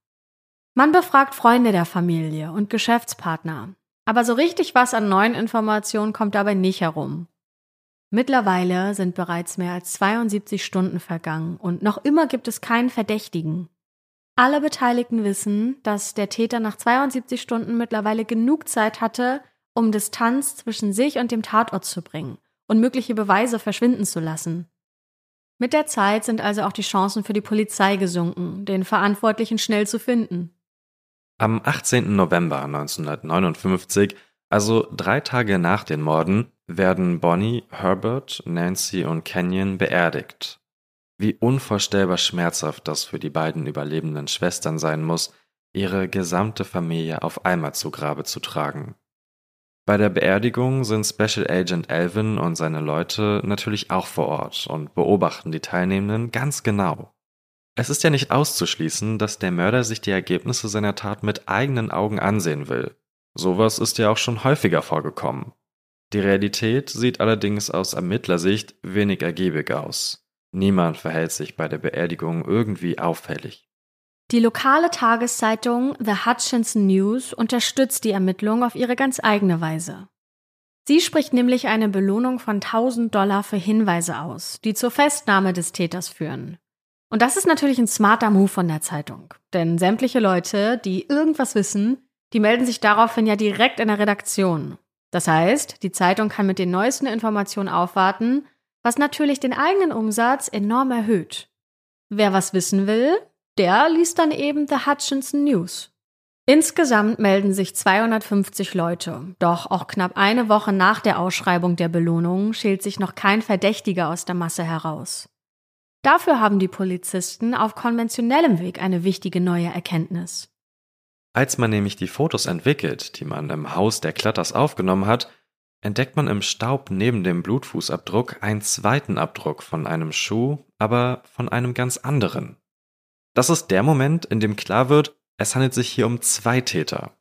Man befragt Freunde der Familie und Geschäftspartner, aber so richtig was an neuen Informationen kommt dabei nicht herum. Mittlerweile sind bereits mehr als 72 Stunden vergangen und noch immer gibt es keinen Verdächtigen. Alle Beteiligten wissen, dass der Täter nach 72 Stunden mittlerweile genug Zeit hatte, um Distanz zwischen sich und dem Tatort zu bringen und mögliche Beweise verschwinden zu lassen. Mit der Zeit sind also auch die Chancen für die Polizei gesunken, den Verantwortlichen schnell zu finden.
Am 18. November 1959, also drei Tage nach den Morden, werden Bonnie, Herbert, Nancy und Kenyon beerdigt. Wie unvorstellbar schmerzhaft das für die beiden überlebenden Schwestern sein muss, ihre gesamte Familie auf einmal zu Grabe zu tragen. Bei der Beerdigung sind Special Agent Alvin und seine Leute natürlich auch vor Ort und beobachten die Teilnehmenden ganz genau. Es ist ja nicht auszuschließen, dass der Mörder sich die Ergebnisse seiner Tat mit eigenen Augen ansehen will. Sowas ist ja auch schon häufiger vorgekommen. Die Realität sieht allerdings aus Ermittlersicht wenig ergiebig aus. Niemand verhält sich bei der Beerdigung irgendwie auffällig.
Die lokale Tageszeitung The Hutchinson News unterstützt die Ermittlung auf ihre ganz eigene Weise. Sie spricht nämlich eine Belohnung von 1000 Dollar für Hinweise aus, die zur Festnahme des Täters führen. Und das ist natürlich ein smarter Move von der Zeitung. Denn sämtliche Leute, die irgendwas wissen, die melden sich daraufhin ja direkt in der Redaktion. Das heißt, die Zeitung kann mit den neuesten Informationen aufwarten, was natürlich den eigenen Umsatz enorm erhöht. Wer was wissen will, der liest dann eben The Hutchinson News. Insgesamt melden sich 250 Leute, doch auch knapp eine Woche nach der Ausschreibung der Belohnung schält sich noch kein Verdächtiger aus der Masse heraus. Dafür haben die Polizisten auf konventionellem Weg eine wichtige neue Erkenntnis.
Als man nämlich die Fotos entwickelt, die man im Haus der Klatters aufgenommen hat, entdeckt man im Staub neben dem Blutfußabdruck einen zweiten Abdruck von einem Schuh, aber von einem ganz anderen. Das ist der Moment, in dem klar wird, es handelt sich hier um zwei Täter.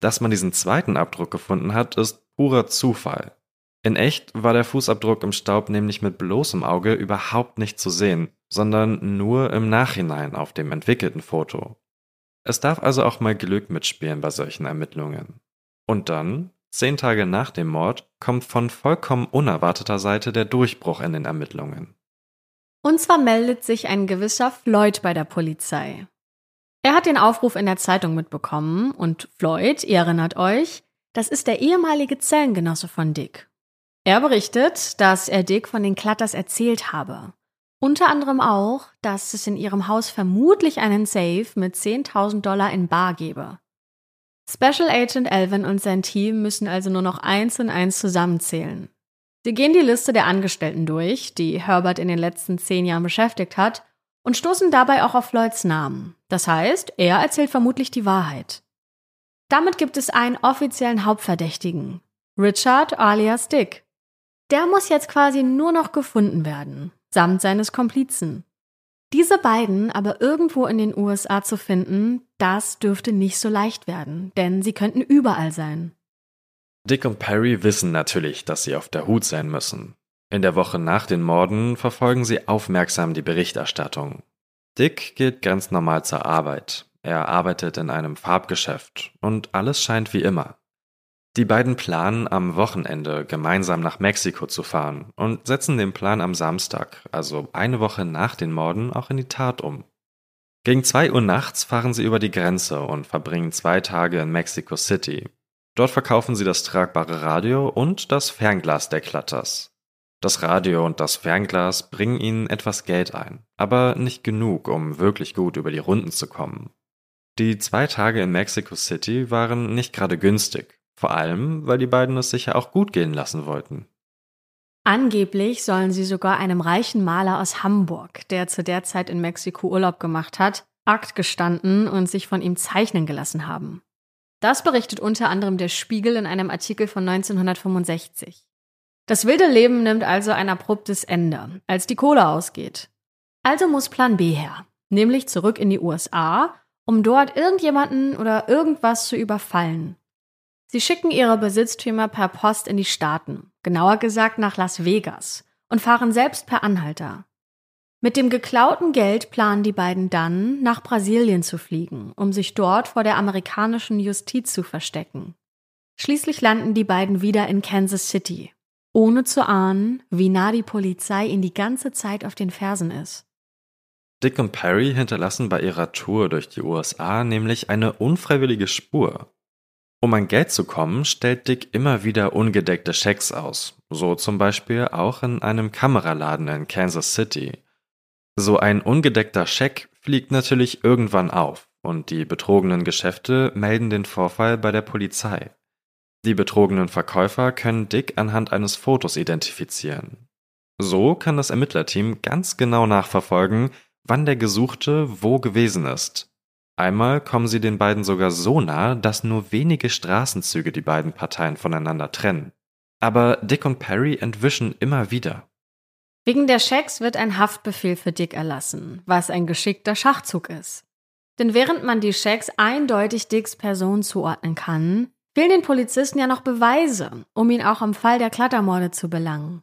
Dass man diesen zweiten Abdruck gefunden hat, ist purer Zufall. In echt war der Fußabdruck im Staub nämlich mit bloßem Auge überhaupt nicht zu sehen, sondern nur im Nachhinein auf dem entwickelten Foto. Es darf also auch mal Glück mitspielen bei solchen Ermittlungen. Und dann, zehn Tage nach dem Mord, kommt von vollkommen unerwarteter Seite der Durchbruch in den Ermittlungen.
Und zwar meldet sich ein gewisser Floyd bei der Polizei. Er hat den Aufruf in der Zeitung mitbekommen und Floyd, ihr erinnert euch, das ist der ehemalige Zellengenosse von Dick. Er berichtet, dass er Dick von den Klatters erzählt habe. Unter anderem auch, dass es in ihrem Haus vermutlich einen Safe mit 10.000 Dollar in Bar gebe. Special Agent Alvin und sein Team müssen also nur noch eins und eins zusammenzählen. Sie gehen die Liste der Angestellten durch, die Herbert in den letzten zehn Jahren beschäftigt hat, und stoßen dabei auch auf Floyds Namen. Das heißt, er erzählt vermutlich die Wahrheit. Damit gibt es einen offiziellen Hauptverdächtigen, Richard alias Dick. Der muss jetzt quasi nur noch gefunden werden, samt seines Komplizen. Diese beiden aber irgendwo in den USA zu finden, das dürfte nicht so leicht werden, denn sie könnten überall sein.
Dick und Perry wissen natürlich, dass sie auf der Hut sein müssen. In der Woche nach den Morden verfolgen sie aufmerksam die Berichterstattung. Dick geht ganz normal zur Arbeit. Er arbeitet in einem Farbgeschäft und alles scheint wie immer. Die beiden planen am Wochenende gemeinsam nach Mexiko zu fahren und setzen den Plan am Samstag, also eine Woche nach den Morden, auch in die Tat um. Gegen zwei Uhr nachts fahren sie über die Grenze und verbringen zwei Tage in Mexico City, Dort verkaufen sie das tragbare Radio und das Fernglas der Klatters. Das Radio und das Fernglas bringen ihnen etwas Geld ein, aber nicht genug, um wirklich gut über die Runden zu kommen. Die zwei Tage in Mexico City waren nicht gerade günstig, vor allem weil die beiden es sicher auch gut gehen lassen wollten.
Angeblich sollen sie sogar einem reichen Maler aus Hamburg, der zu der Zeit in Mexiko Urlaub gemacht hat, Akt gestanden und sich von ihm zeichnen gelassen haben. Das berichtet unter anderem der Spiegel in einem Artikel von 1965. Das wilde Leben nimmt also ein abruptes Ende, als die Kohle ausgeht. Also muss Plan B her, nämlich zurück in die USA um dort irgendjemanden oder irgendwas zu überfallen. Sie schicken ihre Besitztümer per Post in die Staaten, genauer gesagt nach Las Vegas, und fahren selbst per Anhalter. Mit dem geklauten Geld planen die beiden dann, nach Brasilien zu fliegen, um sich dort vor der amerikanischen Justiz zu verstecken. Schließlich landen die beiden wieder in Kansas City, ohne zu ahnen, wie nah die Polizei ihnen die ganze Zeit auf den Fersen ist.
Dick und Perry hinterlassen bei ihrer Tour durch die USA nämlich eine unfreiwillige Spur. Um an Geld zu kommen, stellt Dick immer wieder ungedeckte Schecks aus, so zum Beispiel auch in einem Kameraladen in Kansas City. So ein ungedeckter Scheck fliegt natürlich irgendwann auf und die betrogenen Geschäfte melden den Vorfall bei der Polizei. Die betrogenen Verkäufer können Dick anhand eines Fotos identifizieren. So kann das Ermittlerteam ganz genau nachverfolgen, wann der Gesuchte wo gewesen ist. Einmal kommen sie den beiden sogar so nah, dass nur wenige Straßenzüge die beiden Parteien voneinander trennen. Aber Dick und Perry entwischen immer wieder.
Wegen der Schecks wird ein Haftbefehl für Dick erlassen, was ein geschickter Schachzug ist. Denn während man die Schecks eindeutig Dicks Person zuordnen kann, fehlen den Polizisten ja noch Beweise, um ihn auch am Fall der Klettermorde zu belangen.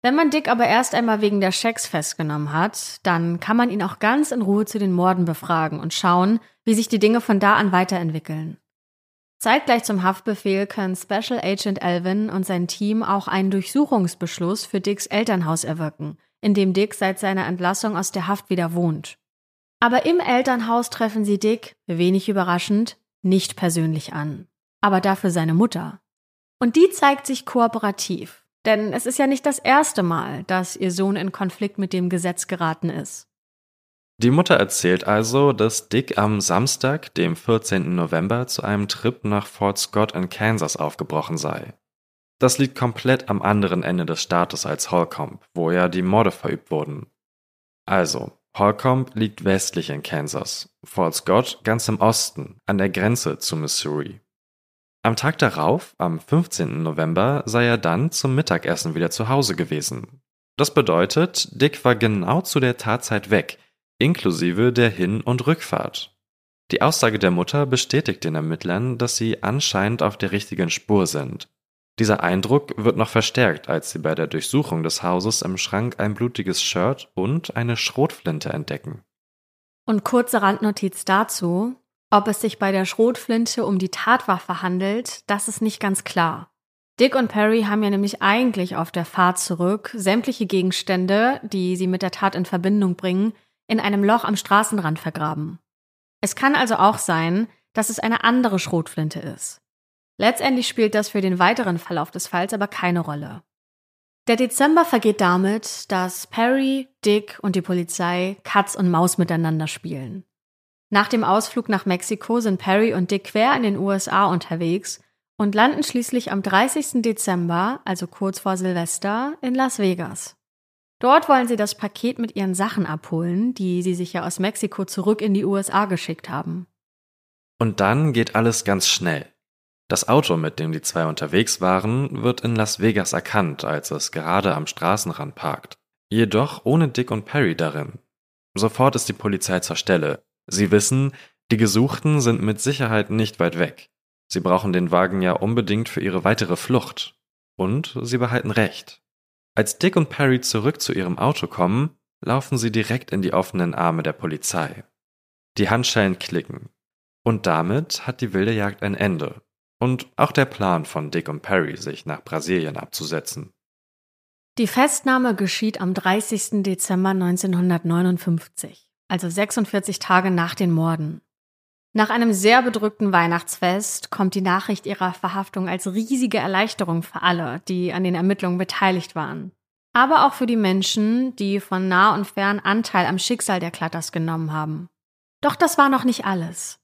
Wenn man Dick aber erst einmal wegen der Schecks festgenommen hat, dann kann man ihn auch ganz in Ruhe zu den Morden befragen und schauen, wie sich die Dinge von da an weiterentwickeln. Zeitgleich zum Haftbefehl können Special Agent Alvin und sein Team auch einen Durchsuchungsbeschluss für Dicks Elternhaus erwirken, in dem Dick seit seiner Entlassung aus der Haft wieder wohnt. Aber im Elternhaus treffen sie Dick, wenig überraschend, nicht persönlich an, aber dafür seine Mutter. Und die zeigt sich kooperativ denn es ist ja nicht das erste Mal, dass ihr Sohn in Konflikt mit dem Gesetz geraten ist.
Die Mutter erzählt also, dass Dick am Samstag, dem 14. November, zu einem Trip nach Fort Scott in Kansas aufgebrochen sei. Das liegt komplett am anderen Ende des Staates als Holcomb, wo ja die Morde verübt wurden. Also, Holcomb liegt westlich in Kansas, Fort Scott ganz im Osten, an der Grenze zu Missouri. Am Tag darauf, am 15. November, sei er dann zum Mittagessen wieder zu Hause gewesen. Das bedeutet, Dick war genau zu der Tatzeit weg, inklusive der Hin- und Rückfahrt. Die Aussage der Mutter bestätigt den Ermittlern, dass sie anscheinend auf der richtigen Spur sind. Dieser Eindruck wird noch verstärkt, als sie bei der Durchsuchung des Hauses im Schrank ein blutiges Shirt und eine Schrotflinte entdecken.
Und kurze Randnotiz dazu. Ob es sich bei der Schrotflinte um die Tatwaffe handelt, das ist nicht ganz klar. Dick und Perry haben ja nämlich eigentlich auf der Fahrt zurück sämtliche Gegenstände, die sie mit der Tat in Verbindung bringen, in einem Loch am Straßenrand vergraben. Es kann also auch sein, dass es eine andere Schrotflinte ist. Letztendlich spielt das für den weiteren Verlauf des Falls aber keine Rolle. Der Dezember vergeht damit, dass Perry, Dick und die Polizei Katz und Maus miteinander spielen. Nach dem Ausflug nach Mexiko sind Perry und Dick quer in den USA unterwegs und landen schließlich am 30. Dezember, also kurz vor Silvester, in Las Vegas. Dort wollen sie das Paket mit ihren Sachen abholen, die sie sich ja aus Mexiko zurück in die USA geschickt haben.
Und dann geht alles ganz schnell. Das Auto, mit dem die zwei unterwegs waren, wird in Las Vegas erkannt, als es gerade am Straßenrand parkt. Jedoch ohne Dick und Perry darin. Sofort ist die Polizei zur Stelle, Sie wissen, die Gesuchten sind mit Sicherheit nicht weit weg. Sie brauchen den Wagen ja unbedingt für ihre weitere Flucht. Und sie behalten recht. Als Dick und Perry zurück zu ihrem Auto kommen, laufen sie direkt in die offenen Arme der Polizei. Die Handschellen klicken. Und damit hat die wilde Jagd ein Ende. Und auch der Plan von Dick und Perry, sich nach Brasilien abzusetzen.
Die Festnahme geschieht am 30. Dezember 1959 also 46 Tage nach den Morden. Nach einem sehr bedrückten Weihnachtsfest kommt die Nachricht ihrer Verhaftung als riesige Erleichterung für alle, die an den Ermittlungen beteiligt waren. Aber auch für die Menschen, die von nah und fern Anteil am Schicksal der Klatters genommen haben. Doch das war noch nicht alles.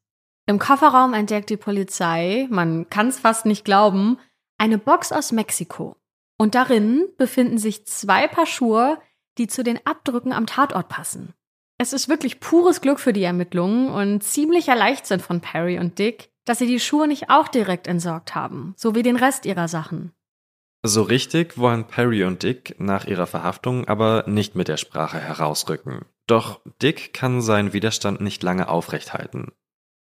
Im Kofferraum entdeckt die Polizei, man kann es fast nicht glauben, eine Box aus Mexiko. Und darin befinden sich zwei Paar Schuhe, die zu den Abdrücken am Tatort passen. Es ist wirklich pures Glück für die Ermittlungen und ziemlicher Leichtsinn von Perry und Dick, dass sie die Schuhe nicht auch direkt entsorgt haben, so wie den Rest ihrer Sachen.
So richtig wollen Perry und Dick nach ihrer Verhaftung aber nicht mit der Sprache herausrücken. Doch Dick kann seinen Widerstand nicht lange aufrechthalten.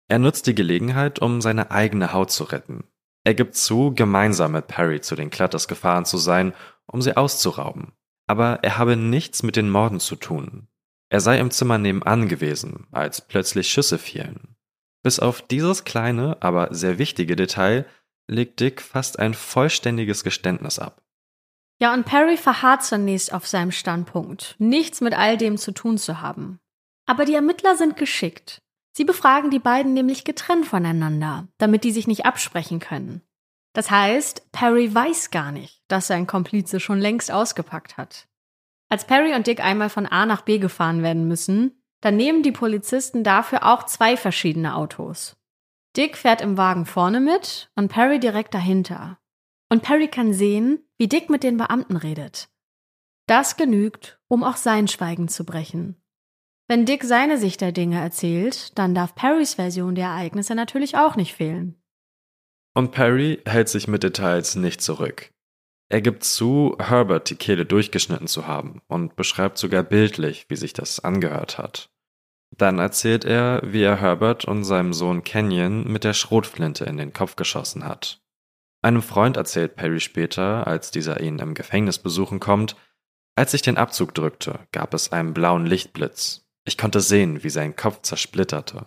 Er nutzt die Gelegenheit, um seine eigene Haut zu retten. Er gibt zu, gemeinsam mit Perry zu den Clutters gefahren zu sein, um sie auszurauben. Aber er habe nichts mit den Morden zu tun. Er sei im Zimmer nebenan gewesen, als plötzlich Schüsse fielen. Bis auf dieses kleine, aber sehr wichtige Detail legt Dick fast ein vollständiges Geständnis ab.
Ja, und Perry verharrt zunächst auf seinem Standpunkt, nichts mit all dem zu tun zu haben. Aber die Ermittler sind geschickt. Sie befragen die beiden nämlich getrennt voneinander, damit die sich nicht absprechen können. Das heißt, Perry weiß gar nicht, dass sein Komplize schon längst ausgepackt hat. Als Perry und Dick einmal von A nach B gefahren werden müssen, dann nehmen die Polizisten dafür auch zwei verschiedene Autos. Dick fährt im Wagen vorne mit und Perry direkt dahinter. Und Perry kann sehen, wie Dick mit den Beamten redet. Das genügt, um auch sein Schweigen zu brechen. Wenn Dick seine Sicht der Dinge erzählt, dann darf Perrys Version der Ereignisse natürlich auch nicht fehlen.
Und Perry hält sich mit Details nicht zurück. Er gibt zu, Herbert die Kehle durchgeschnitten zu haben und beschreibt sogar bildlich, wie sich das angehört hat. Dann erzählt er, wie er Herbert und seinem Sohn Kenyon mit der Schrotflinte in den Kopf geschossen hat. Einem Freund erzählt Perry später, als dieser ihn im Gefängnis besuchen kommt, als ich den Abzug drückte, gab es einen blauen Lichtblitz. Ich konnte sehen, wie sein Kopf zersplitterte.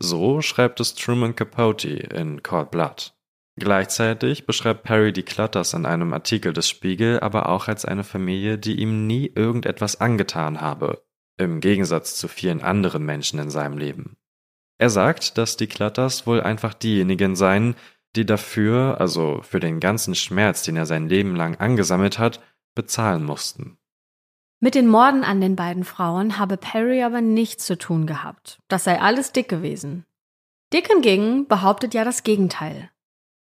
So schreibt es Truman Capote in Cold Blood. Gleichzeitig beschreibt Perry die Clutters in einem Artikel des Spiegel aber auch als eine Familie, die ihm nie irgendetwas angetan habe, im Gegensatz zu vielen anderen Menschen in seinem Leben. Er sagt, dass die Clutters wohl einfach diejenigen seien, die dafür, also für den ganzen Schmerz, den er sein Leben lang angesammelt hat, bezahlen mussten.
Mit den Morden an den beiden Frauen habe Perry aber nichts zu tun gehabt. Das sei alles Dick gewesen. Dick hingegen behauptet ja das Gegenteil.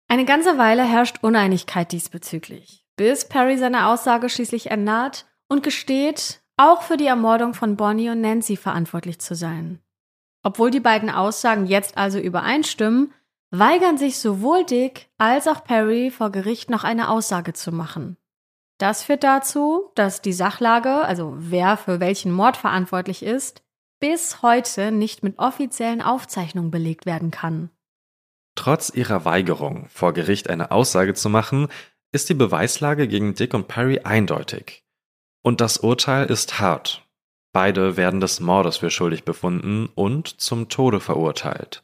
Eine ganze Weile herrscht Uneinigkeit diesbezüglich, bis Perry seine Aussage schließlich ändert und gesteht, auch für die Ermordung von Bonnie und Nancy verantwortlich zu sein. Obwohl die beiden Aussagen jetzt also übereinstimmen, weigern sich sowohl Dick als auch Perry vor Gericht noch eine Aussage zu machen. Das führt dazu, dass die Sachlage, also wer für welchen Mord verantwortlich ist, bis heute nicht mit offiziellen Aufzeichnungen belegt werden kann.
Trotz ihrer Weigerung, vor Gericht eine Aussage zu machen, ist die Beweislage gegen Dick und Perry eindeutig. Und das Urteil ist hart. Beide werden des Mordes für schuldig befunden und zum Tode verurteilt.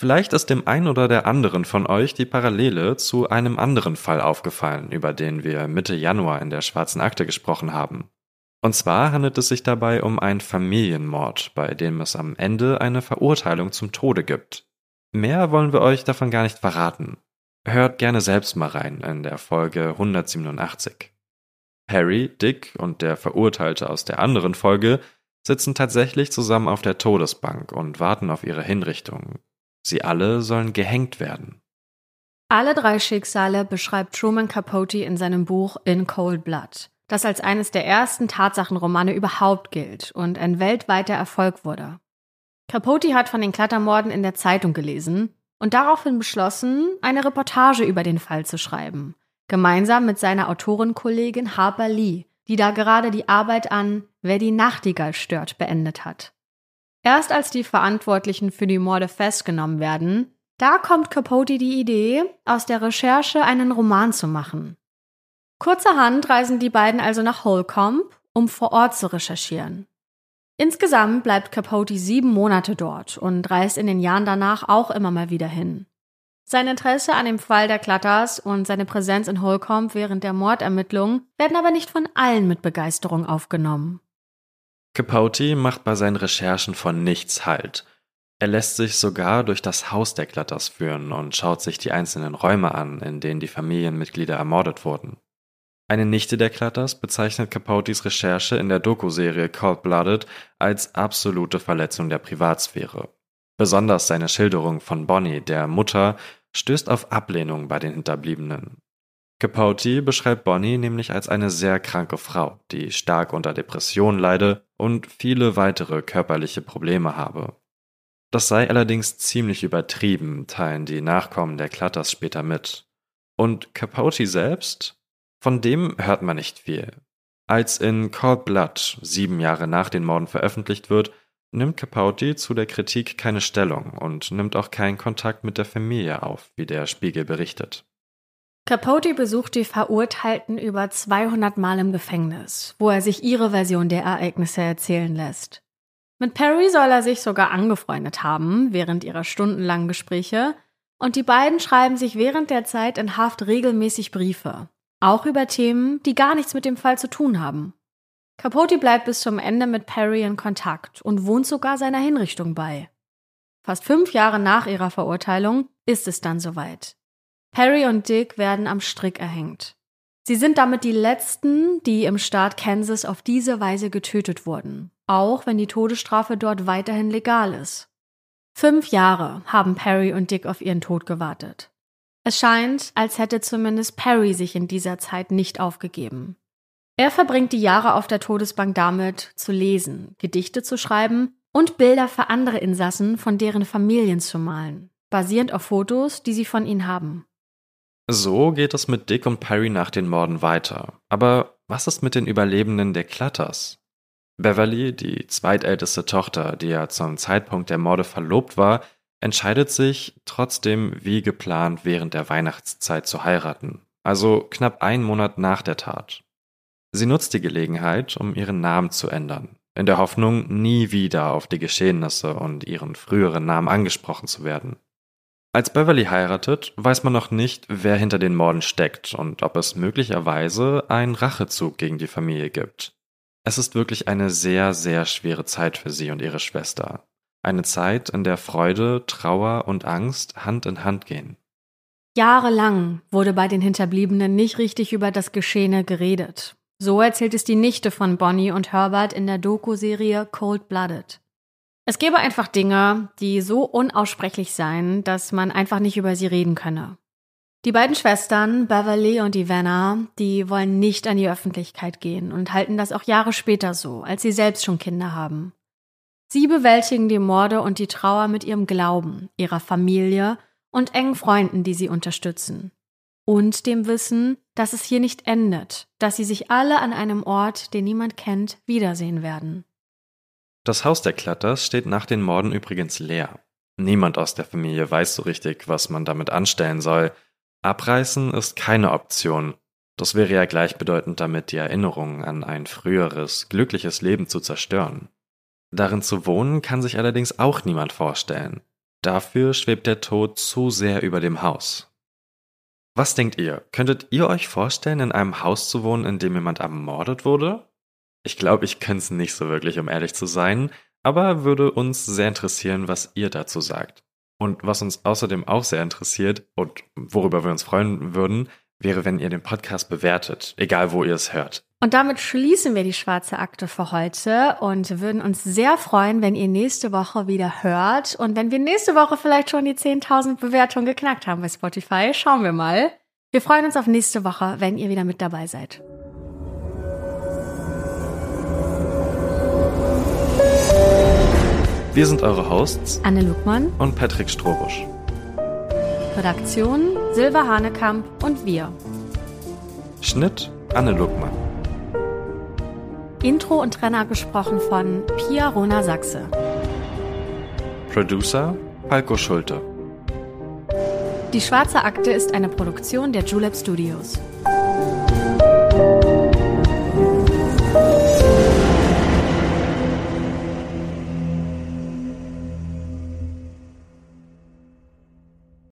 Vielleicht ist dem einen oder der anderen von euch die Parallele zu einem anderen Fall aufgefallen, über den wir Mitte Januar in der Schwarzen Akte gesprochen haben. Und zwar handelt es sich dabei um einen Familienmord, bei dem es am Ende eine Verurteilung zum Tode gibt. Mehr wollen wir euch davon gar nicht verraten. Hört gerne selbst mal rein in der Folge 187. Harry, Dick und der Verurteilte aus der anderen Folge sitzen tatsächlich zusammen auf der Todesbank und warten auf ihre Hinrichtung. Sie alle sollen gehängt werden.
Alle drei Schicksale beschreibt Truman Capote in seinem Buch In Cold Blood, das als eines der ersten Tatsachenromane überhaupt gilt und ein weltweiter Erfolg wurde. Capote hat von den Klettermorden in der Zeitung gelesen und daraufhin beschlossen, eine Reportage über den Fall zu schreiben, gemeinsam mit seiner Autorenkollegin Harper Lee, die da gerade die Arbeit an Wer die Nachtigall stört beendet hat. Erst als die Verantwortlichen für die Morde festgenommen werden, da kommt Capote die Idee, aus der Recherche einen Roman zu machen. Kurzerhand reisen die beiden also nach Holcomb, um vor Ort zu recherchieren. Insgesamt bleibt Capote sieben Monate dort und reist in den Jahren danach auch immer mal wieder hin. Sein Interesse an dem Fall der Klatters und seine Präsenz in Holcomb während der Mordermittlungen werden aber nicht von allen mit Begeisterung aufgenommen.
Capote macht bei seinen Recherchen von nichts Halt. Er lässt sich sogar durch das Haus der Glatters führen und schaut sich die einzelnen Räume an, in denen die Familienmitglieder ermordet wurden. Eine Nichte der Klatters bezeichnet Capotes Recherche in der Doku-Serie Cold Blooded als absolute Verletzung der Privatsphäre. Besonders seine Schilderung von Bonnie, der Mutter, stößt auf Ablehnung bei den Hinterbliebenen. Capote beschreibt Bonnie nämlich als eine sehr kranke Frau, die stark unter Depressionen leide und viele weitere körperliche Probleme habe. Das sei allerdings ziemlich übertrieben, teilen die Nachkommen der Klatters später mit. Und Capote selbst? Von dem hört man nicht viel. Als in Cold Blood sieben Jahre nach den Morden veröffentlicht wird, nimmt Capote zu der Kritik keine Stellung und nimmt auch keinen Kontakt mit der Familie auf, wie der Spiegel berichtet.
Capote besucht die Verurteilten über 200 Mal im Gefängnis, wo er sich ihre Version der Ereignisse erzählen lässt. Mit Perry soll er sich sogar angefreundet haben während ihrer stundenlangen Gespräche, und die beiden schreiben sich während der Zeit in Haft regelmäßig Briefe, auch über Themen, die gar nichts mit dem Fall zu tun haben. Capote bleibt bis zum Ende mit Perry in Kontakt und wohnt sogar seiner Hinrichtung bei. Fast fünf Jahre nach ihrer Verurteilung ist es dann soweit. Perry und Dick werden am Strick erhängt. Sie sind damit die letzten, die im Staat Kansas auf diese Weise getötet wurden, auch wenn die Todesstrafe dort weiterhin legal ist. Fünf Jahre haben Perry und Dick auf ihren Tod gewartet. Es scheint, als hätte zumindest Perry sich in dieser Zeit nicht aufgegeben. Er verbringt die Jahre auf der Todesbank damit, zu lesen, Gedichte zu schreiben und Bilder für andere Insassen von deren Familien zu malen, basierend auf Fotos, die sie von ihnen haben.
So geht es mit Dick und Perry nach den Morden weiter. Aber was ist mit den Überlebenden der Clutters? Beverly, die zweitälteste Tochter, die ja zum Zeitpunkt der Morde verlobt war, entscheidet sich trotzdem wie geplant während der Weihnachtszeit zu heiraten, also knapp einen Monat nach der Tat. Sie nutzt die Gelegenheit, um ihren Namen zu ändern, in der Hoffnung, nie wieder auf die Geschehnisse und ihren früheren Namen angesprochen zu werden. Als Beverly heiratet, weiß man noch nicht, wer hinter den Morden steckt und ob es möglicherweise einen Rachezug gegen die Familie gibt. Es ist wirklich eine sehr, sehr schwere Zeit für sie und ihre Schwester. Eine Zeit, in der Freude, Trauer und Angst Hand in Hand gehen.
Jahrelang wurde bei den Hinterbliebenen nicht richtig über das Geschehene geredet. So erzählt es die Nichte von Bonnie und Herbert in der Doku-Serie Cold Blooded. Es gäbe einfach Dinge, die so unaussprechlich seien, dass man einfach nicht über sie reden könne. Die beiden Schwestern, Beverly und Ivana, die wollen nicht an die Öffentlichkeit gehen und halten das auch Jahre später so, als sie selbst schon Kinder haben. Sie bewältigen die Morde und die Trauer mit ihrem Glauben, ihrer Familie und engen Freunden, die sie unterstützen. Und dem Wissen, dass es hier nicht endet, dass sie sich alle an einem Ort, den niemand kennt, wiedersehen werden.
Das Haus der Klatters steht nach den Morden übrigens leer. Niemand aus der Familie weiß so richtig, was man damit anstellen soll. Abreißen ist keine Option. Das wäre ja gleichbedeutend damit, die Erinnerungen an ein früheres, glückliches Leben zu zerstören. Darin zu wohnen kann sich allerdings auch niemand vorstellen. Dafür schwebt der Tod zu sehr über dem Haus. Was denkt ihr? Könntet ihr euch vorstellen, in einem Haus zu wohnen, in dem jemand ermordet wurde? Ich glaube, ich könnte es nicht so wirklich, um ehrlich zu sein, aber würde uns sehr interessieren, was ihr dazu sagt. Und was uns außerdem auch sehr interessiert und worüber wir uns freuen würden, wäre, wenn ihr den Podcast bewertet, egal wo ihr es hört.
Und damit schließen wir die schwarze Akte für heute und würden uns sehr freuen, wenn ihr nächste Woche wieder hört und wenn wir nächste Woche vielleicht schon die 10.000 Bewertungen geknackt haben bei Spotify. Schauen wir mal. Wir freuen uns auf nächste Woche, wenn ihr wieder mit dabei seid.
Wir sind eure Hosts
Anne Luckmann
und Patrick Strobusch.
Redaktion Silva Hanekamp und wir.
Schnitt Anne Luckmann.
Intro und Trenner gesprochen von Pia Rona Sachse.
Producer Falco Schulte.
Die Schwarze Akte ist eine Produktion der Julep Studios.